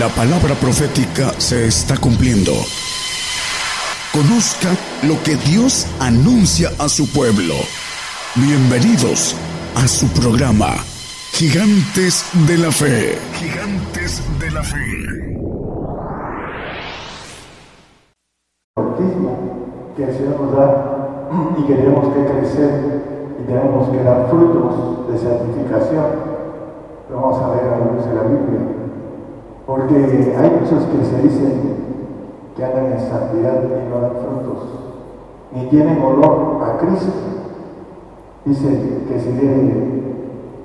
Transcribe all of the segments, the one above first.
La palabra profética se está cumpliendo. Conozca lo que Dios anuncia a su pueblo. Bienvenidos a su programa, Gigantes de la Fe. Gigantes de la Fe. Bautismo que el Señor nos da y que tenemos que crecer y tenemos que dar frutos de santificación. Vamos a ver a la luz de la Biblia. Porque hay muchos que se dicen que andan en santidad y no dan frutos, ni tienen olor a Cristo. Dicen que si viene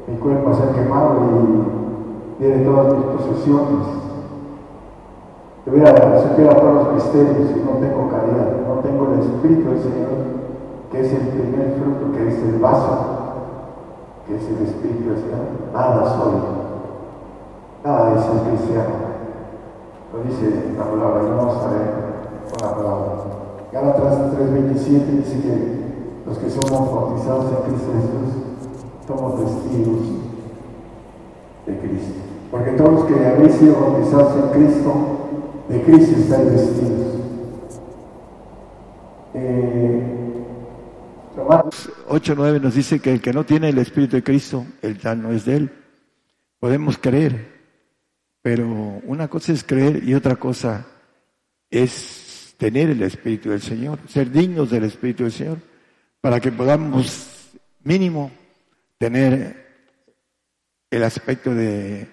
mi cuerpo a ser quemado y viene todas mis posesiones, hubiera supiera todos los misterios y no tengo caridad, no tengo el Espíritu del Señor, que es el primer fruto, que es el vaso que es el Espíritu Señor, nada soy, nada es el cristiano. Lo dice la palabra, y vamos a ver con la palabra. Gálatas 3:27 dice que los que somos bautizados en Cristo Jesús somos testigos de Cristo. Porque todos los que habéis sido bautizados en Cristo, de Cristo estáis vestidos. Eh, 8.9 nos dice que el que no tiene el Espíritu de Cristo, el tal no es de él. Podemos creer, pero una cosa es creer y otra cosa es tener el Espíritu del Señor, ser dignos del Espíritu del Señor, para que podamos mínimo tener el aspecto de,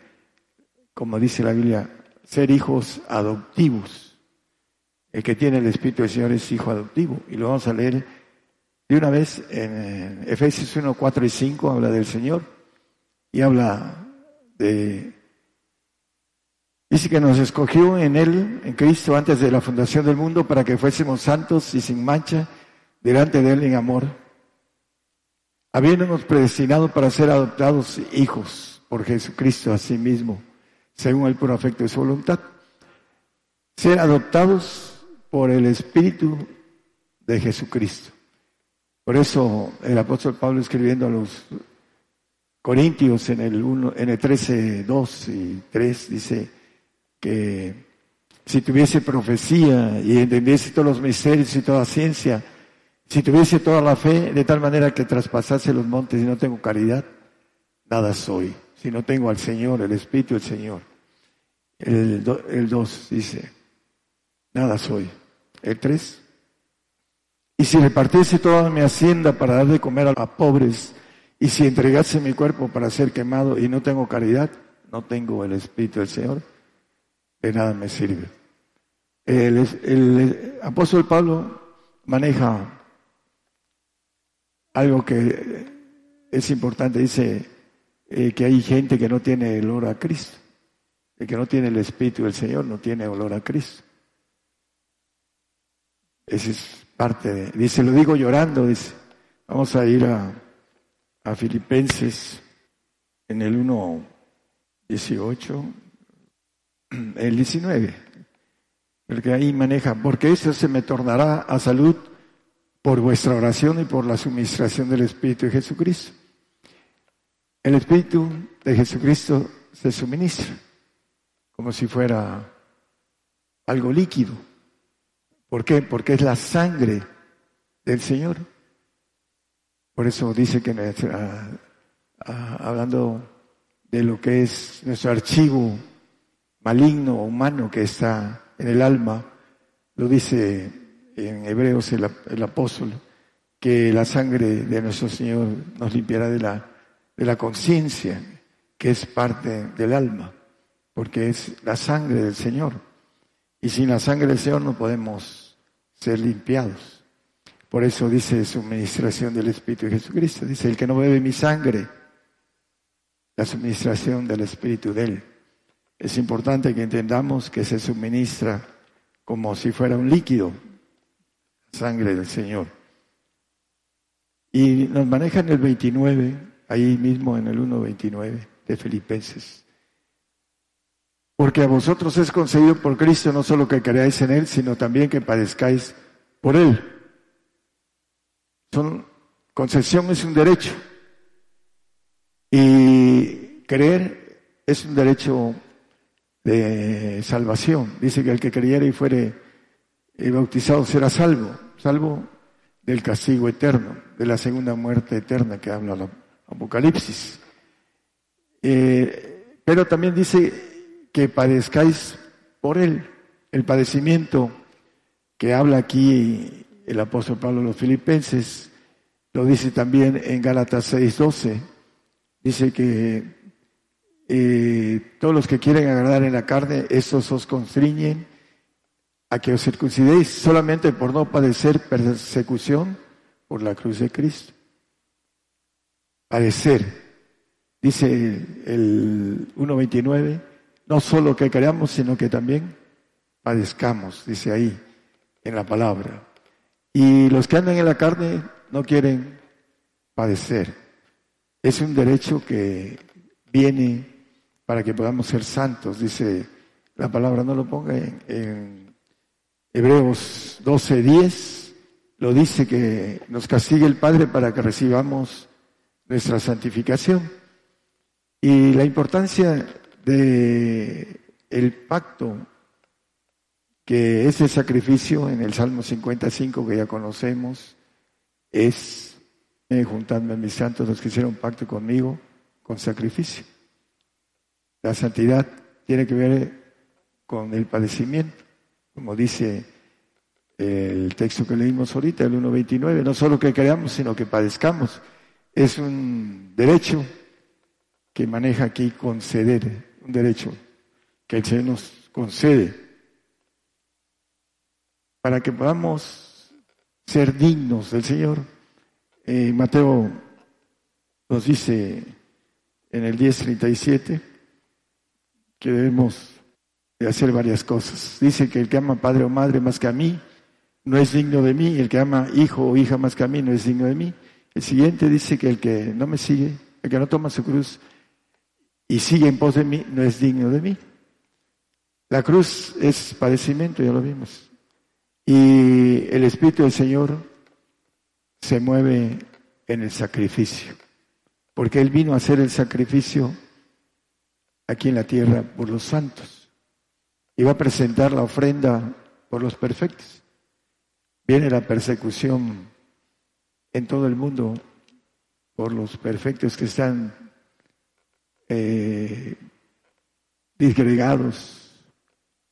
como dice la Biblia, ser hijos adoptivos. El que tiene el Espíritu del Señor es hijo adoptivo. Y lo vamos a leer y una vez en Efesios 1, 4 y 5 habla del Señor y habla de... Dice que nos escogió en Él, en Cristo, antes de la fundación del mundo, para que fuésemos santos y sin mancha delante de Él en amor, habiéndonos predestinado para ser adoptados hijos por Jesucristo a sí mismo, según el puro afecto de su voluntad. Ser adoptados por el Espíritu de Jesucristo. Por eso el apóstol Pablo escribiendo a los Corintios en el, 1, en el 13, 2 y 3 dice que si tuviese profecía y entendiese todos los misterios y toda ciencia, si tuviese toda la fe de tal manera que traspasase los montes y no tengo caridad, nada soy. Si no tengo al Señor, el Espíritu del Señor. El, el 2 dice, nada soy. El 3, y si repartiese toda mi hacienda para dar de comer a, pobres, y si entregase mi cuerpo para ser quemado y no tengo caridad, no tengo el Espíritu del Señor, de nada me sirve. El, apóstol Pablo maneja algo que es importante, dice eh, que hay gente que no tiene el olor a Cristo, el que no tiene el Espíritu del Señor no tiene olor a Cristo. Ese es parte dice, lo digo llorando, dice, vamos a ir a, a Filipenses en el 1, 18, el 19, porque ahí maneja, porque eso se me tornará a salud por vuestra oración y por la suministración del Espíritu de Jesucristo. El Espíritu de Jesucristo se suministra como si fuera algo líquido. ¿Por qué? Porque es la sangre del Señor. Por eso dice que hablando de lo que es nuestro archivo maligno o humano que está en el alma, lo dice en Hebreos el, el apóstol, que la sangre de nuestro Señor nos limpiará de la, de la conciencia, que es parte del alma, porque es la sangre del Señor. Y sin la sangre del Señor no podemos ser limpiados. Por eso dice su administración del Espíritu de Jesucristo. Dice, el que no bebe mi sangre, la suministración del Espíritu de Él. Es importante que entendamos que se suministra como si fuera un líquido, sangre del Señor. Y nos maneja en el 29, ahí mismo en el 1.29 de Filipenses. Porque a vosotros es concedido por Cristo no solo que creáis en Él, sino también que padezcáis por Él. Son, concesión es un derecho. Y creer es un derecho de salvación. Dice que el que creyera y fuere eh, bautizado será salvo, salvo del castigo eterno, de la segunda muerte eterna que habla el Apocalipsis. Eh, pero también dice que padezcáis por él. El padecimiento que habla aquí el apóstol Pablo a los filipenses, lo dice también en Gálatas 6:12. Dice que eh, todos los que quieren agradar en la carne, estos os constriñen a que os circuncidéis solamente por no padecer persecución por la cruz de Cristo. Padecer, dice el 1.29, no solo que creamos, sino que también padezcamos, dice ahí en la palabra. Y los que andan en la carne no quieren padecer. Es un derecho que viene para que podamos ser santos, dice la palabra, no lo ponga en Hebreos 12:10 lo dice que nos castigue el Padre para que recibamos nuestra santificación. Y la importancia de el pacto que ese sacrificio en el Salmo 55 que ya conocemos es eh, juntando a mis santos los que hicieron pacto conmigo con sacrificio. La santidad tiene que ver con el padecimiento como dice el texto que leímos ahorita, el 1.29, no solo que creamos, sino que padezcamos. Es un derecho que maneja aquí conceder, un derecho que el Señor nos concede para que podamos ser dignos del Señor. Eh, Mateo nos dice en el 10.37 que debemos de hacer varias cosas. Dice que el que ama padre o madre más que a mí no es digno de mí, el que ama hijo o hija más que a mí no es digno de mí. El siguiente dice que el que no me sigue, el que no toma su cruz y sigue en pos de mí, no es digno de mí. La cruz es padecimiento, ya lo vimos. Y el Espíritu del Señor se mueve en el sacrificio, porque Él vino a hacer el sacrificio aquí en la tierra por los santos y va a presentar la ofrenda por los perfectos. Viene la persecución en todo el mundo por los perfectos que están eh, disgregados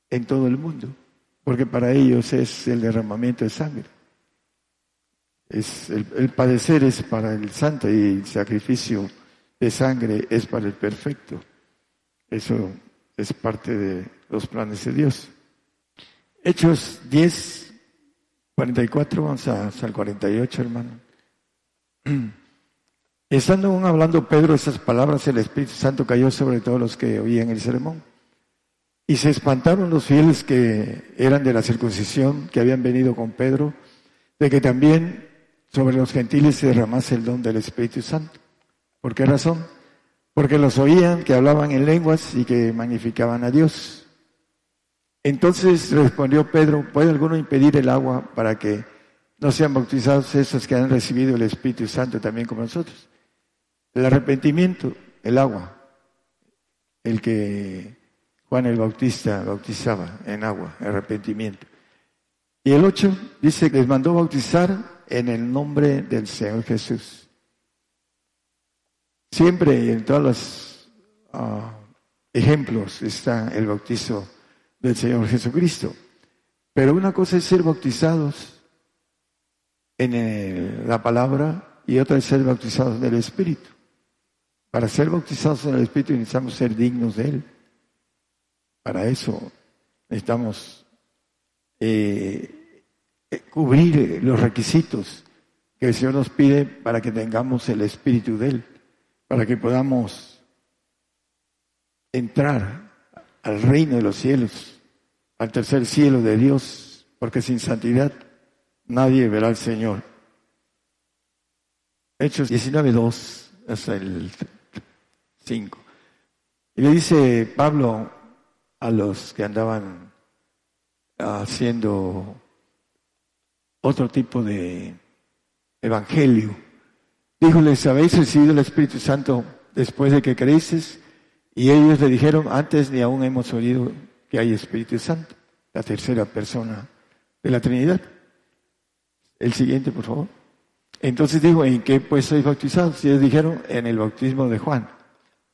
en todo el mundo, porque para ellos es el derramamiento de sangre. Es el, el padecer es para el santo y el sacrificio de sangre es para el perfecto. Eso es parte de los planes de Dios. Hechos 10, 44, vamos a, el 48, hermano. Estando aún hablando Pedro esas palabras, el Espíritu Santo cayó sobre todos los que oían el sermón. Y se espantaron los fieles que eran de la circuncisión, que habían venido con Pedro, de que también sobre los gentiles se derramase el don del Espíritu Santo. ¿Por qué razón? Porque los oían que hablaban en lenguas y que magnificaban a Dios. Entonces respondió Pedro, ¿puede alguno impedir el agua para que no sean bautizados esos que han recibido el Espíritu Santo también como nosotros? El arrepentimiento, el agua, el que Juan el Bautista bautizaba en agua, arrepentimiento. Y el 8 dice que les mandó bautizar en el nombre del Señor Jesús. Siempre en todos los ah, ejemplos está el bautizo del Señor Jesucristo. Pero una cosa es ser bautizados en la palabra y otra es ser bautizados en el Espíritu. Para ser bautizados en el Espíritu necesitamos ser dignos de Él. Para eso necesitamos eh, eh, cubrir los requisitos que el Señor nos pide para que tengamos el Espíritu de Él para que podamos entrar al reino de los cielos, al tercer cielo de Dios, porque sin santidad nadie verá al Señor. Hechos 19.2 hasta el 5. Y le dice Pablo a los que andaban haciendo otro tipo de evangelio, Díjoles, ¿habéis recibido el Espíritu Santo después de que creísteis? Y ellos le dijeron, antes ni aún hemos oído que hay Espíritu Santo, la tercera persona de la Trinidad. El siguiente, por favor. Entonces dijo, ¿en qué pues sois bautizados? Y ellos dijeron, en el bautismo de Juan,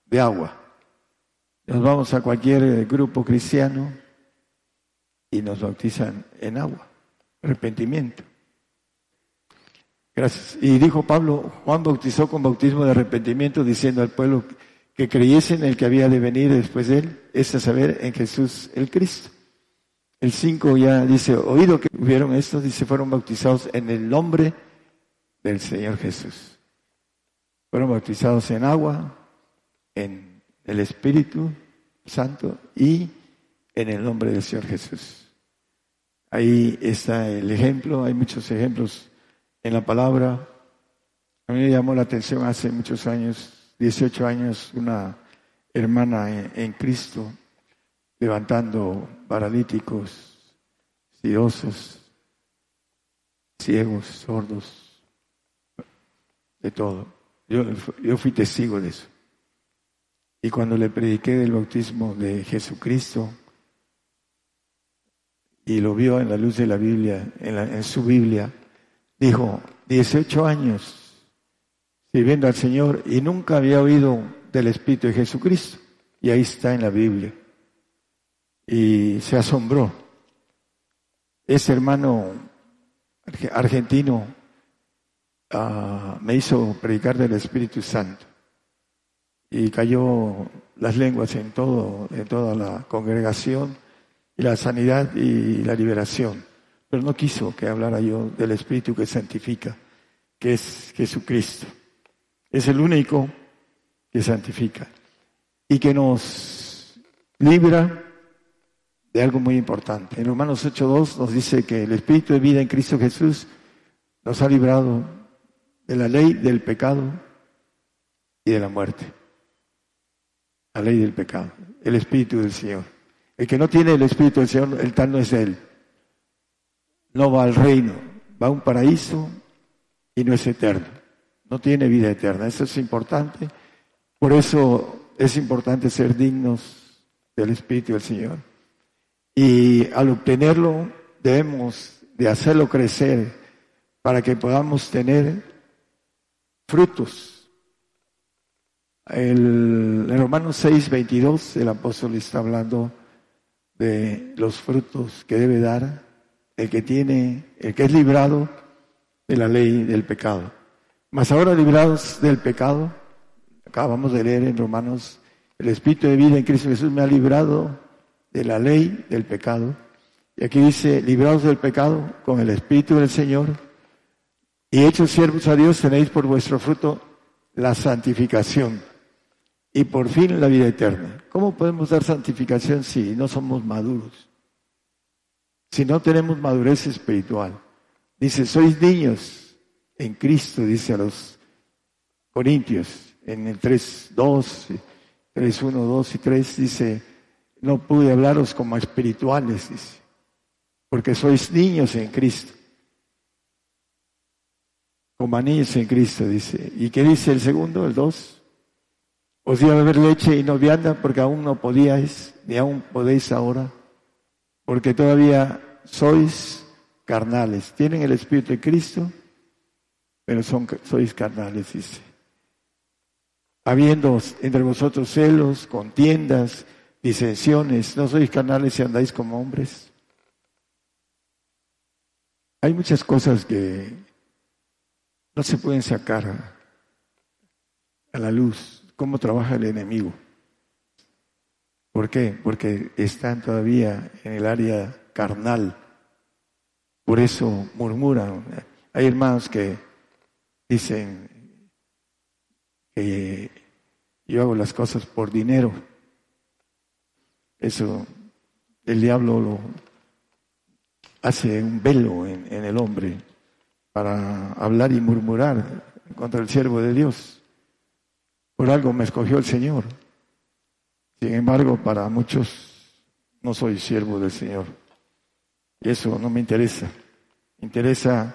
de agua. Nos vamos a cualquier grupo cristiano y nos bautizan en agua, arrepentimiento. Gracias. Y dijo Pablo, Juan bautizó con bautismo de arrepentimiento diciendo al pueblo que creyese en el que había de venir después de él, es a saber, en Jesús el Cristo. El 5 ya dice, oído que hubieron estos, dice, fueron bautizados en el nombre del Señor Jesús. Fueron bautizados en agua, en el Espíritu Santo y en el nombre del Señor Jesús. Ahí está el ejemplo, hay muchos ejemplos en la palabra. A mí me llamó la atención hace muchos años, 18 años, una hermana en, Cristo levantando paralíticos, sidosos, ciegos, sordos, de todo. Yo, yo fui testigo de eso. Y cuando le prediqué del bautismo de Jesucristo y lo vio en la luz de la Biblia, en, en su Biblia, dijo, 18 años sirviendo al Señor y nunca había oído del Espíritu de Jesucristo. Y ahí está en la Biblia. Y se asombró. Ese hermano argentino ah, me hizo predicar del Espíritu Santo. Y cayó las lenguas en todo, en toda la congregación, y la sanidad y la liberación pero no quiso que hablara yo del Espíritu que santifica, que es Jesucristo. Es el único que santifica y que nos libra de algo muy importante. En Romanos 8.2 nos dice que el Espíritu de vida en Cristo Jesús nos ha librado de la ley del pecado y de la muerte. La ley del pecado, el Espíritu del Señor. El que no tiene el Espíritu del Señor, el tal no es Él no va al reino, va a un paraíso y no es eterno. No tiene vida eterna. Eso es importante. Por eso es importante ser dignos del Espíritu del Señor. Y al obtenerlo debemos de hacerlo crecer para que podamos tener frutos. El, en Romanos 6, 22 el apóstol está hablando de los frutos que debe dar el que tiene, el que es librado de la ley del pecado. Mas ahora librados del pecado, acabamos de leer en Romanos, el Espíritu de vida en Cristo Jesús me ha librado de la ley del pecado. Y aquí dice, librados del pecado con el Espíritu del Señor y hechos siervos a Dios, tenéis por vuestro fruto la santificación y por fin la vida eterna. ¿Cómo podemos dar santificación si no somos maduros? Si no tenemos madurez espiritual. Dice, sois niños en Cristo, dice a los Corintios, en el 3, 2, 3, 1, 2 y 3, dice, no pude hablaros como espirituales, dice, porque sois niños en Cristo. Como niños en Cristo, dice. ¿Y qué dice el segundo, el 2? Os di a beber leche y no vianda porque aún no podíais, ni aún podéis ahora porque todavía sois carnales. Tienen el Espíritu de Cristo, pero son, sois carnales, dice. Habiendo entre vosotros celos, contiendas, disensiones, ¿no sois carnales si andáis como hombres? Hay muchas cosas que no se pueden sacar a la luz, cómo trabaja el enemigo. ¿Por qué? Porque están todavía en el área carnal. Por eso murmuran. Hay hermanos que dicen que yo hago las cosas por dinero. Eso el diablo lo hace un velo en, en el hombre para hablar y murmurar contra el siervo de Dios. Por algo me escogió el Señor. Sin embargo, para muchos no soy siervo del Señor. Y eso no me interesa. Me interesa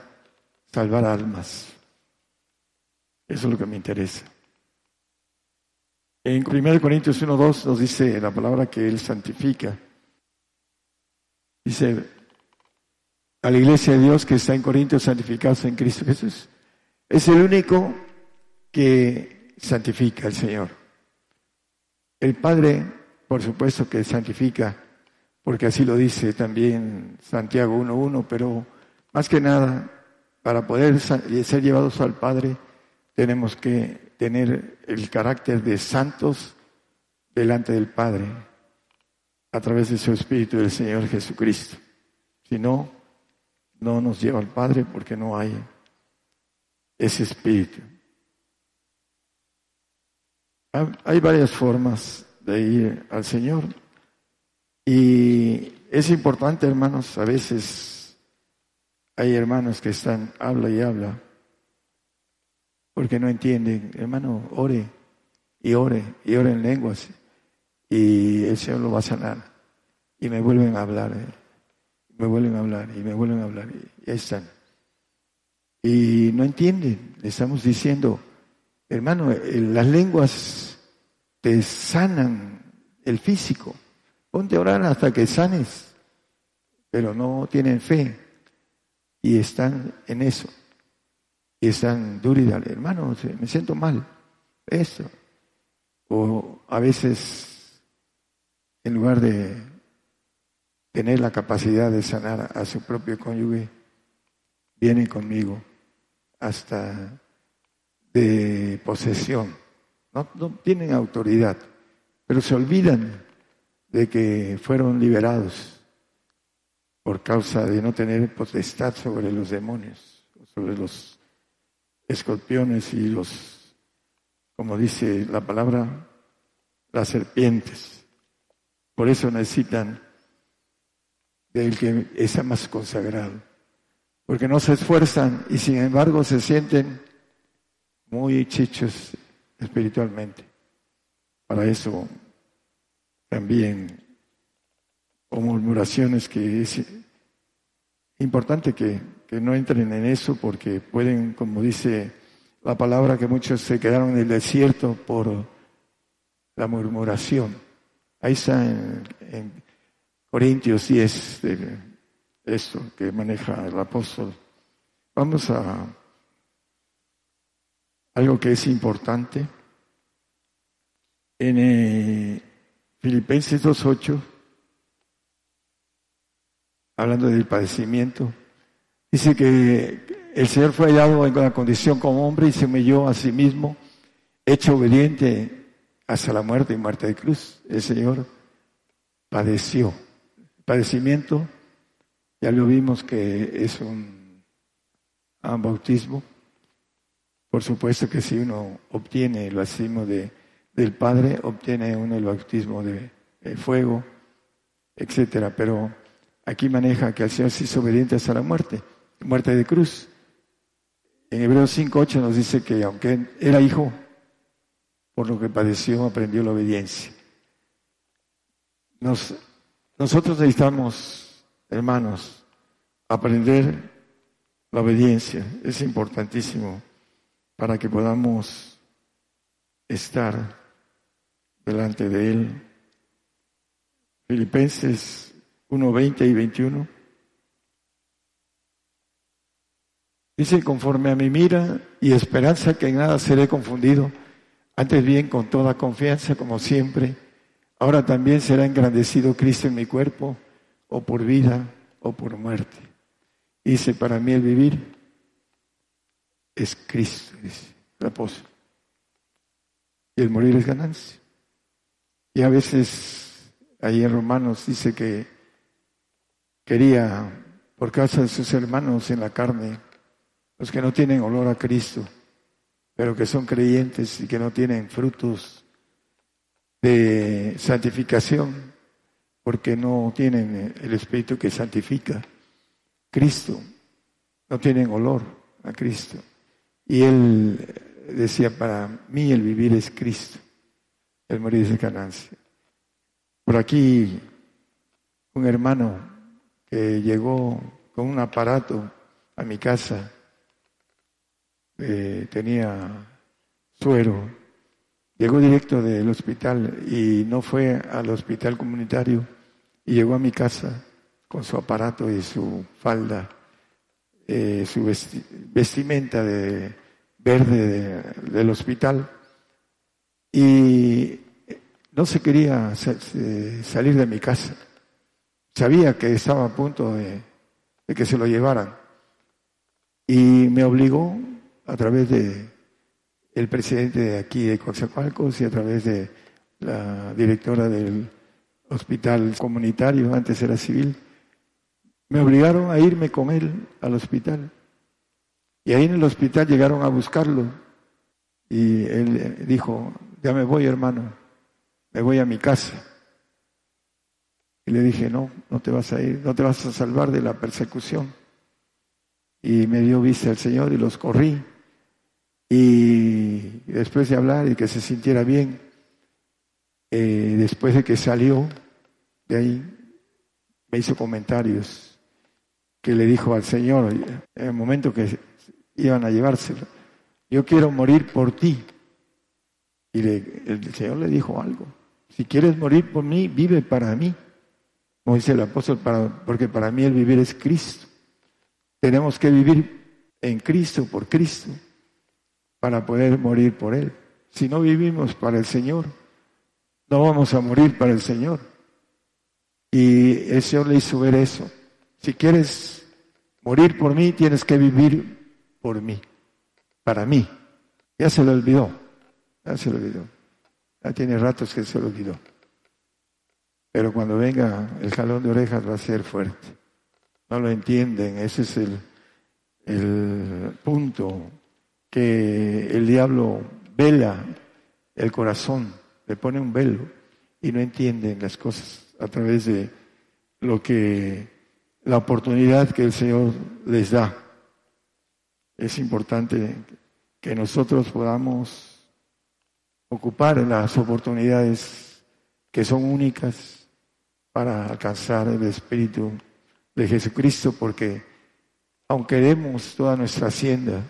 salvar almas. Eso es lo que me interesa. En 1 Corintios 1.2 nos dice la palabra que Él santifica. Dice, a la iglesia de Dios que está en Corintios santificados en Cristo Jesús. Es el único que santifica al Señor. El Padre, por supuesto que santifica, porque así lo dice también Santiago 1.1, pero más que nada, para poder ser llevados al Padre, tenemos que tener el carácter de santos delante del Padre a través de su Espíritu del Señor Jesucristo. Si no, no nos lleva al Padre porque no hay ese Espíritu. Hay varias formas de ir al Señor y es importante, hermanos, a veces hay hermanos que están, habla y habla, porque no entienden. Hermano, ore y ore y ore en lenguas y el Señor lo va a sanar. Y me vuelven a hablar, eh. me vuelven a hablar y me vuelven a hablar y ahí están. Y no entienden, le estamos diciendo, hermano, eh, las lenguas te sanan el físico. Ponte a orar hasta que sanes, pero no tienen fe y están en eso. Y están duros y hermano, me siento mal. Eso. O a veces, en lugar de tener la capacidad de sanar a su propio cónyuge, vienen conmigo hasta de posesión. No, no tienen autoridad, pero se olvidan de que fueron liberados por causa de no tener potestad sobre los demonios, sobre los escorpiones y los, como dice la palabra, las serpientes. Por eso necesitan del que es más consagrado, porque no se esfuerzan y sin embargo se sienten muy chichos espiritualmente. Para eso también o murmuraciones que es importante que, que, no entren en eso porque pueden, como dice la palabra, que muchos se quedaron en el desierto por la murmuración. Ahí está en, Corintios 10 de esto que maneja el apóstol. Vamos a algo que es importante. En eh, Filipenses 2.8, hablando del padecimiento, dice que el Señor fue hallado en la condición como hombre y se humilló a sí mismo, hecho obediente hasta la muerte y muerte de cruz. El Señor padeció. padecimiento, ya lo vimos que es un, un bautismo. Por supuesto que si uno obtiene el bautismo de del Padre obtiene uno el bautismo de, fuego, etcétera. Pero aquí maneja que el Señor se hizo obediente hasta la muerte, muerte de cruz. En Hebreos 5.8 nos dice que aunque era hijo, por lo que padeció, aprendió la obediencia. Nos, nosotros necesitamos, hermanos, aprender la obediencia. Es importantísimo para que podamos estar delante de Él. Filipenses 1, 20 y 21. Dice, conforme a mi mira y esperanza que en nada seré confundido, antes bien con toda confianza como siempre, ahora también será engrandecido Cristo en mi cuerpo, o por vida o por muerte. Dice, para mí el vivir es Cristo, dice el apóstol. Y el morir es ganancia. Y a veces ahí en Romanos dice que quería, por causa de sus hermanos en la carne, los que no tienen olor a Cristo, pero que son creyentes y que no tienen frutos de santificación, porque no tienen el Espíritu que santifica. Cristo, no tienen olor a Cristo. Y él decía, para mí el vivir es Cristo el morir de ganancia. Por aquí, un hermano que llegó con un aparato a mi casa, eh, tenía suero Llegó directo del hospital y no fue al hospital comunitario y llegó a mi casa con su aparato y su falda, eh, su vestimenta de verde del hospital y no se quería salir de mi casa. Sabía que estaba a punto de, que se lo llevaran y me obligó a través de el presidente de aquí de Coatzacoalcos y a través de la directora del hospital comunitario, antes era civil, me obligaron a irme con él al hospital. Y ahí en el hospital llegaron a buscarlo. Y él dijo, ya me voy hermano, me voy a mi casa. Y le dije, no, no te vas a ir, no te vas a salvar de la persecución. Y me dio vista el Señor y los corrí. Y después de hablar y que se sintiera bien, eh, después de que salió de ahí, me hizo comentarios que le dijo al Señor en el momento que iban a llevárselo, yo quiero morir por ti. Y el Señor le dijo algo, si quieres morir por mí, vive para mí. Como dice el apóstol, porque para mí el vivir es Cristo. Tenemos que vivir en Cristo, por Cristo para poder morir por Él. Si no vivimos para el Señor, no vamos a morir para el Señor. Y el Señor le hizo ver eso. Si quieres morir por mí, tienes que vivir por mí, para mí. Ya se lo olvidó, ya se lo olvidó. Ya tiene ratos que se lo olvidó. Pero cuando venga el jalón de orejas va a ser fuerte. No lo entienden, ese es el, el punto que el diablo vela el corazón, le pone un velo y no entienden las cosas a través de lo que la oportunidad que el Señor les da. Es importante que nosotros podamos ocupar las oportunidades que son únicas para alcanzar el Espíritu de Jesucristo, porque aunque demos toda nuestra hacienda,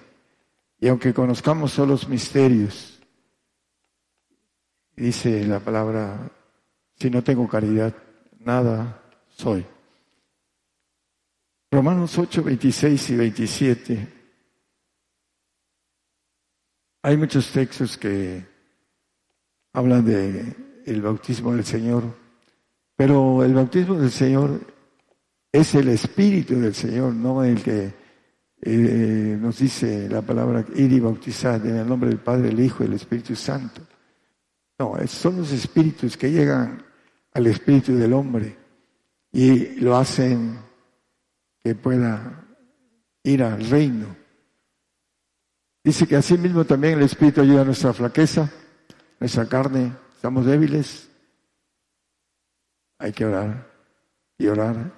y aunque conozcamos solo los misterios, dice la palabra, si no tengo caridad, nada soy. Romanos 8, 26 y 27. Hay muchos textos que hablan de el bautismo del Señor, pero el bautismo del Señor es el espíritu del Señor, no el que eh, nos dice la palabra ir y bautizar en el nombre del Padre, el Hijo y el Espíritu Santo. No, son los espíritus que llegan al espíritu del hombre y lo hacen que pueda ir al reino. Dice que así mismo también el Espíritu ayuda a nuestra flaqueza, nuestra carne, estamos débiles. Hay que orar y orar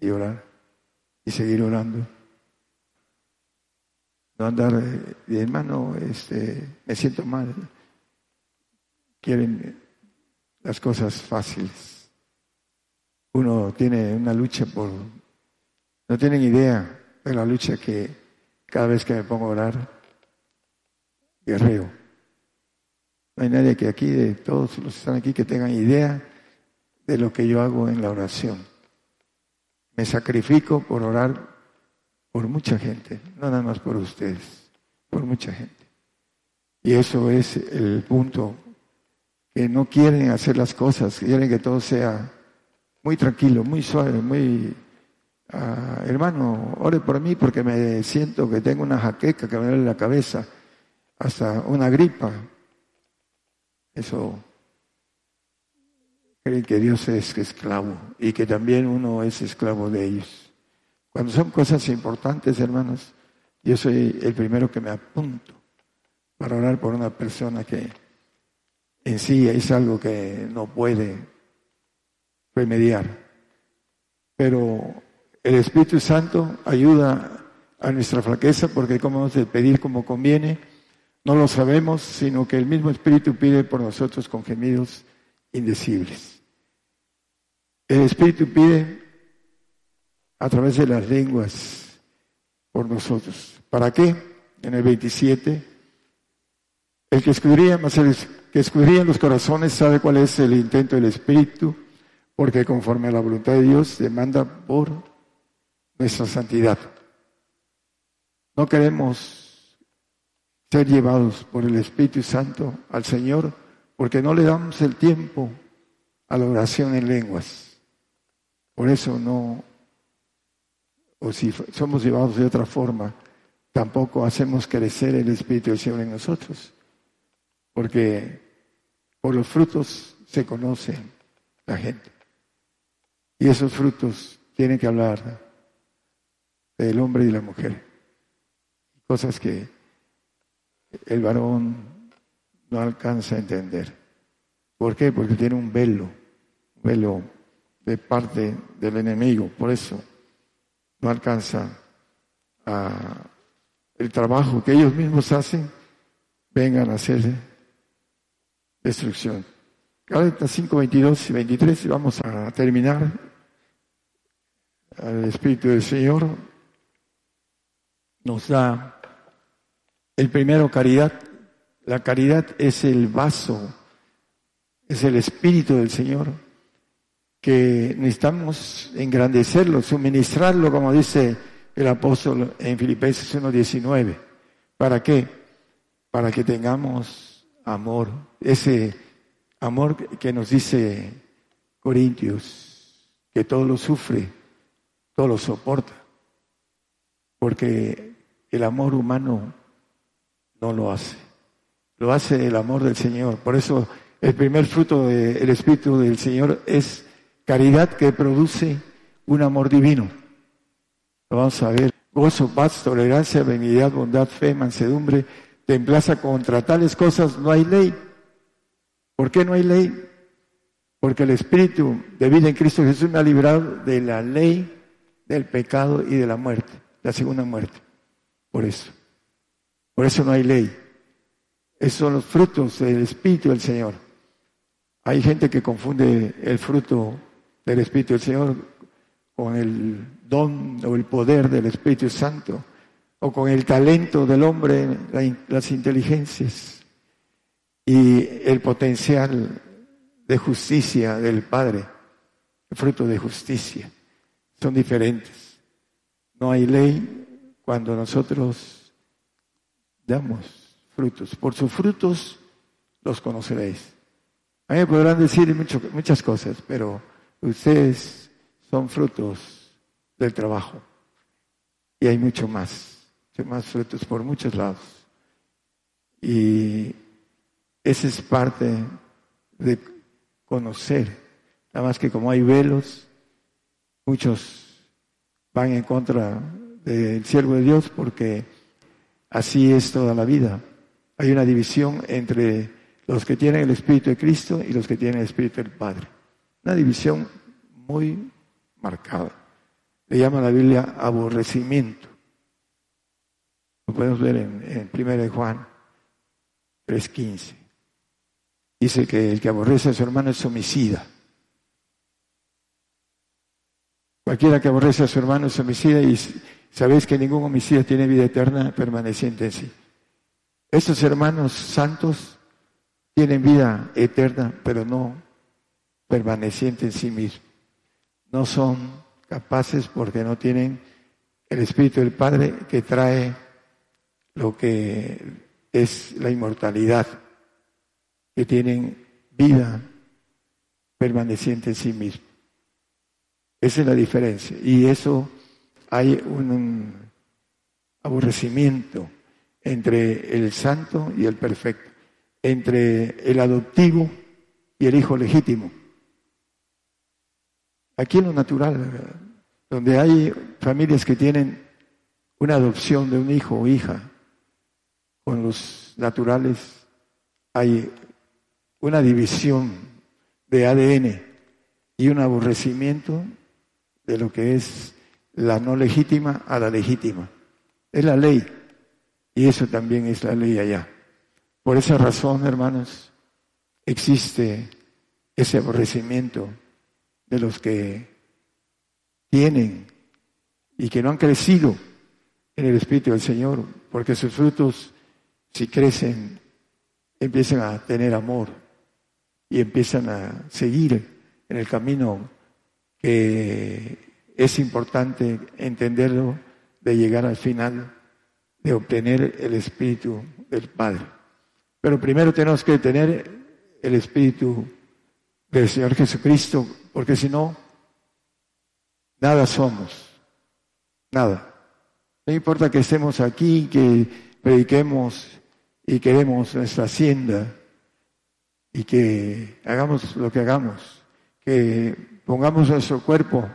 y orar y seguir orando no andar de hermano, este, me siento mal. Quieren las cosas fáciles. Uno tiene una lucha por, no tienen idea de la lucha que cada vez que me pongo a orar, guerreo. No hay nadie que aquí, de todos los que están aquí, que tengan idea de lo que yo hago en la oración. Me sacrifico por orar por mucha gente, no nada más por ustedes, por mucha gente. Y eso es el punto, que no quieren hacer las cosas, quieren que todo sea muy tranquilo, muy suave, muy... Ah, hermano, ore por mí porque me siento que tengo una jaqueca que me duele la cabeza, hasta una gripa. Eso creen que Dios es esclavo y que también uno es esclavo de ellos. Cuando son cosas importantes, hermanos, yo soy el primero que me apunto para orar por una persona que en sí es algo que no puede remediar. Pero el Espíritu Santo ayuda a nuestra flaqueza porque como hemos de pedir como conviene, no lo sabemos, sino que el mismo Espíritu pide por nosotros con gemidos indecibles. El Espíritu pide a través de las lenguas por nosotros. ¿Para qué? En el 27 El que escudría, más el que escudría en los corazones sabe cuál es el intento del Espíritu, porque conforme a la voluntad de Dios demanda por nuestra santidad. No queremos ser llevados por el Espíritu Santo al Señor porque no le damos el tiempo a la oración en lenguas. Por eso no, o si somos llevados de otra forma, tampoco hacemos crecer el Espíritu del Señor en nosotros. Porque por los frutos se conoce la gente. Y esos frutos tienen que hablar del hombre y la mujer. Cosas que el varón no alcanza a entender. ¿Por qué? Porque tiene un velo, un velo de parte del enemigo. Por eso no alcanza a el trabajo que ellos mismos hacen, vengan a hacer destrucción. Gálatas 5, 22 y 23, y vamos a terminar. El Espíritu del Señor nos da el primero caridad. La caridad es el vaso, es el Espíritu del Señor que necesitamos engrandecerlo, suministrarlo, como dice el apóstol en Filipenses 1.19. ¿Para qué? Para que tengamos amor, ese amor que nos dice Corintios, que todo lo sufre, todo lo soporta, porque el amor humano no lo hace, lo hace el amor del Señor. Por eso el primer fruto del Espíritu del Señor es caridad que produce un amor divino. Lo vamos a ver. Gozo, paz, tolerancia, benignidad, bondad, fe, mansedumbre, templaza contra tales cosas no hay ley. ¿Por qué no hay ley? Porque el Espíritu de vida en Cristo Jesús me ha librado de la ley, del pecado y de la muerte, la segunda muerte. Por eso. Por eso no hay ley. Esos son los frutos del Espíritu del Señor. Hay gente que confunde el fruto del Espíritu del Señor con el don o el poder del Espíritu Santo o con el talento del hombre, las inteligencias y el potencial de justicia del Padre, el fruto de justicia. Son diferentes. No hay ley cuando nosotros damos frutos. Por sus frutos los conoceréis. A mí me podrán decir muchas cosas, pero ustedes son frutos del trabajo. Y hay mucho más, mucho más frutos por muchos lados. Y esa es parte de conocer. Nada más que como hay velos, muchos van en contra del siervo de Dios porque así es toda la vida. Hay una división entre los que tienen el Espíritu de Cristo y los que tienen el Espíritu del Padre. Una división muy marcada. Le llama la Biblia aborrecimiento. Lo podemos ver en, en 1 Juan 3.15. Dice que el que aborrece a su hermano es homicida. Cualquiera que aborrece a su hermano es homicida y sabéis que ningún homicida tiene vida eterna permaneciente en sí. Estos hermanos santos tienen vida eterna, pero no permaneciente en sí mismos. No son capaces porque no tienen el Espíritu del Padre que trae lo que es la inmortalidad, que tienen vida permaneciente en sí mismo. Esa es la diferencia. Y eso hay un aborrecimiento entre el santo y el perfecto, entre el adoptivo y el hijo legítimo. Aquí en lo natural, donde hay familias que tienen una adopción de un hijo o hija, con los naturales hay una división de ADN y un aborrecimiento de lo que es la no legítima a la legítima. Es la ley y eso también es la ley allá. Por esa razón, hermanos, existe ese aborrecimiento de los que tienen y que no han crecido en el Espíritu del Señor, porque sus frutos, si crecen empiezan a tener amor y empiezan a seguir en el camino que es importante entenderlo de llegar al final, de obtener el Espíritu del Padre. Pero primero tenemos que tener el Espíritu del Señor Jesucristo, porque si no, nada somos, nada. No importa que estemos aquí, que prediquemos y queremos nuestra hacienda y que hagamos lo que hagamos, que pongamos nuestro cuerpo,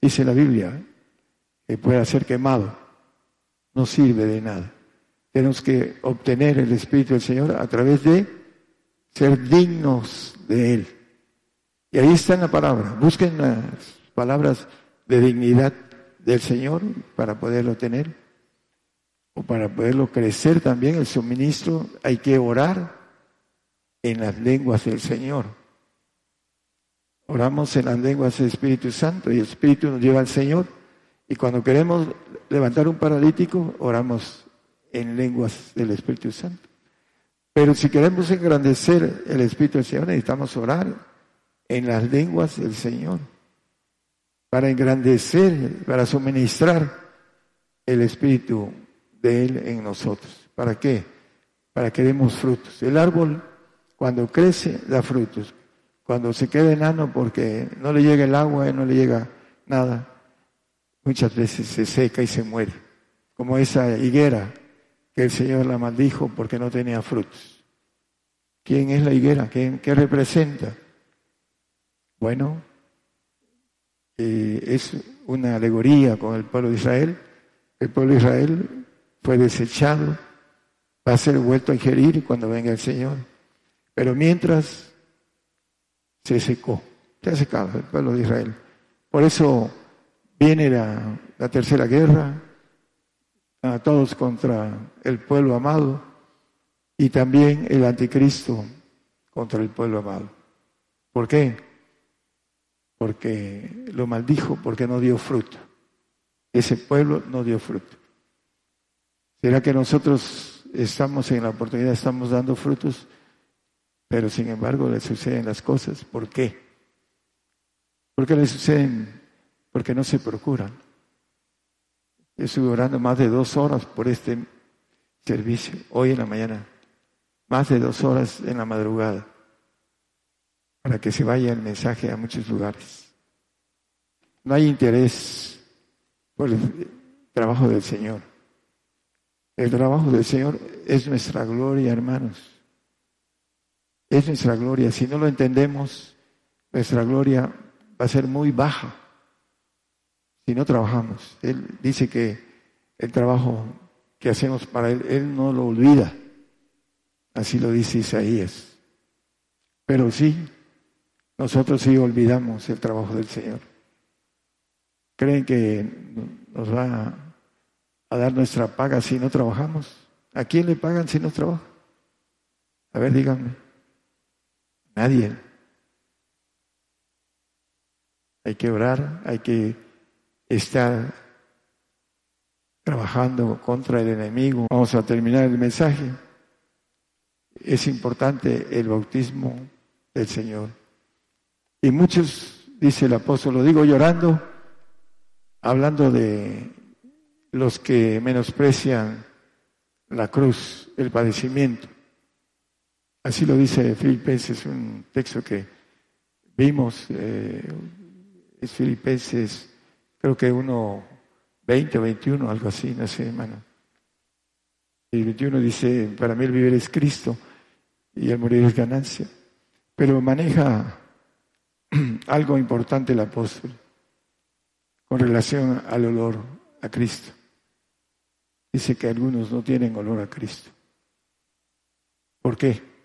dice la Biblia, que pueda ser quemado, no sirve de nada. Tenemos que obtener el Espíritu del Señor a través de ser dignos de Él. Y ahí está en la palabra. Busquen las palabras de dignidad del Señor para poderlo tener o para poderlo crecer también el suministro. Hay que orar en las lenguas del Señor. Oramos en las lenguas del Espíritu Santo y el Espíritu nos lleva al Señor. Y cuando queremos levantar un paralítico, oramos en lenguas del Espíritu Santo. Pero si queremos engrandecer el Espíritu del Señor, necesitamos orar en las lenguas del Señor para engrandecer, para suministrar el Espíritu de Él en nosotros. ¿Para qué? Para que demos frutos. El árbol, cuando crece, da frutos. Cuando se queda enano porque no le llega el agua no le llega nada, muchas veces se seca y se muere. Como esa higuera que el Señor la maldijo porque no tenía frutos. ¿Quién es la higuera? ¿Qué, representa? Bueno, eh, es una alegoría con el pueblo de Israel. El pueblo de Israel fue desechado, va a ser vuelto a ingerir cuando venga el Señor. Pero mientras se secó, se ha secado el pueblo de Israel. Por eso viene la, la tercera guerra, a todos contra el pueblo amado y también el anticristo contra el pueblo amado. ¿Por qué? Porque lo maldijo, porque no dio fruto. Ese pueblo no dio fruto. ¿Será que nosotros estamos en la oportunidad, estamos dando frutos, pero sin embargo le suceden las cosas? ¿Por qué? ¿Por qué le suceden? Porque no se procuran. Estuve orando más de dos horas por este servicio, hoy en la mañana, más de dos horas en la madrugada, para que se vaya el mensaje a muchos lugares. No hay interés por el trabajo del Señor. El trabajo del Señor es nuestra gloria, hermanos. Es nuestra gloria. Si no lo entendemos, nuestra gloria va a ser muy baja si no trabajamos. Él dice que el trabajo que hacemos para Él, Él no lo olvida. Así lo dice Isaías. Pero sí, nosotros sí olvidamos el trabajo del Señor. ¿Creen que nos va a dar nuestra paga si no trabajamos? ¿A quién le pagan si no trabaja? A ver, díganme. Nadie. Hay que orar, hay que está trabajando contra el enemigo. Vamos a terminar el mensaje. Es importante el bautismo del Señor. Y muchos, dice el apóstol, lo digo llorando, hablando de los que menosprecian la cruz, el padecimiento. Así lo dice Filipenses, un texto que vimos, eh, es Filipenses creo que uno 20 o 21, algo así, no sé, hermano. Y 21 dice, para mí el vivir es Cristo y el morir es ganancia. Pero maneja algo importante el apóstol con relación al olor a Cristo. Dice que algunos no tienen olor a Cristo. ¿Por qué?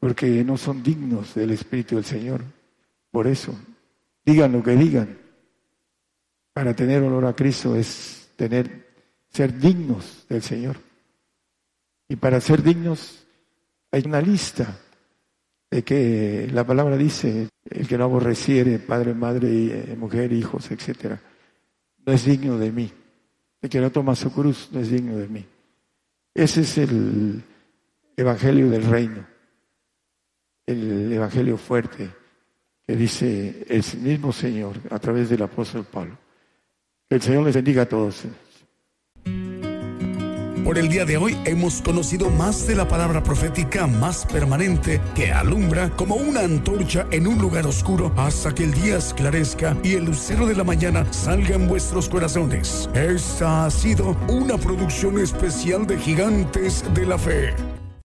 Porque no son dignos del Espíritu del Señor. Por eso, digan lo que digan, para tener olor a Cristo es tener, ser dignos del Señor. Y para ser dignos hay una lista de que la palabra dice, el que no aborreciere padre, madre, eh, mujer, hijos, etcétera, no es digno de mí. El que no toma su cruz no es digno de mí. Ese es el evangelio del reino. El Evangelio fuerte que dice el mismo Señor a través del apóstol Pablo. Que el Señor les bendiga a todos. Por el día de hoy hemos conocido más de la palabra profética más permanente que alumbra como una antorcha en un lugar oscuro hasta que el día esclarezca y el lucero de la mañana salga en vuestros corazones. Esta ha sido una producción especial de Gigantes de la Fe.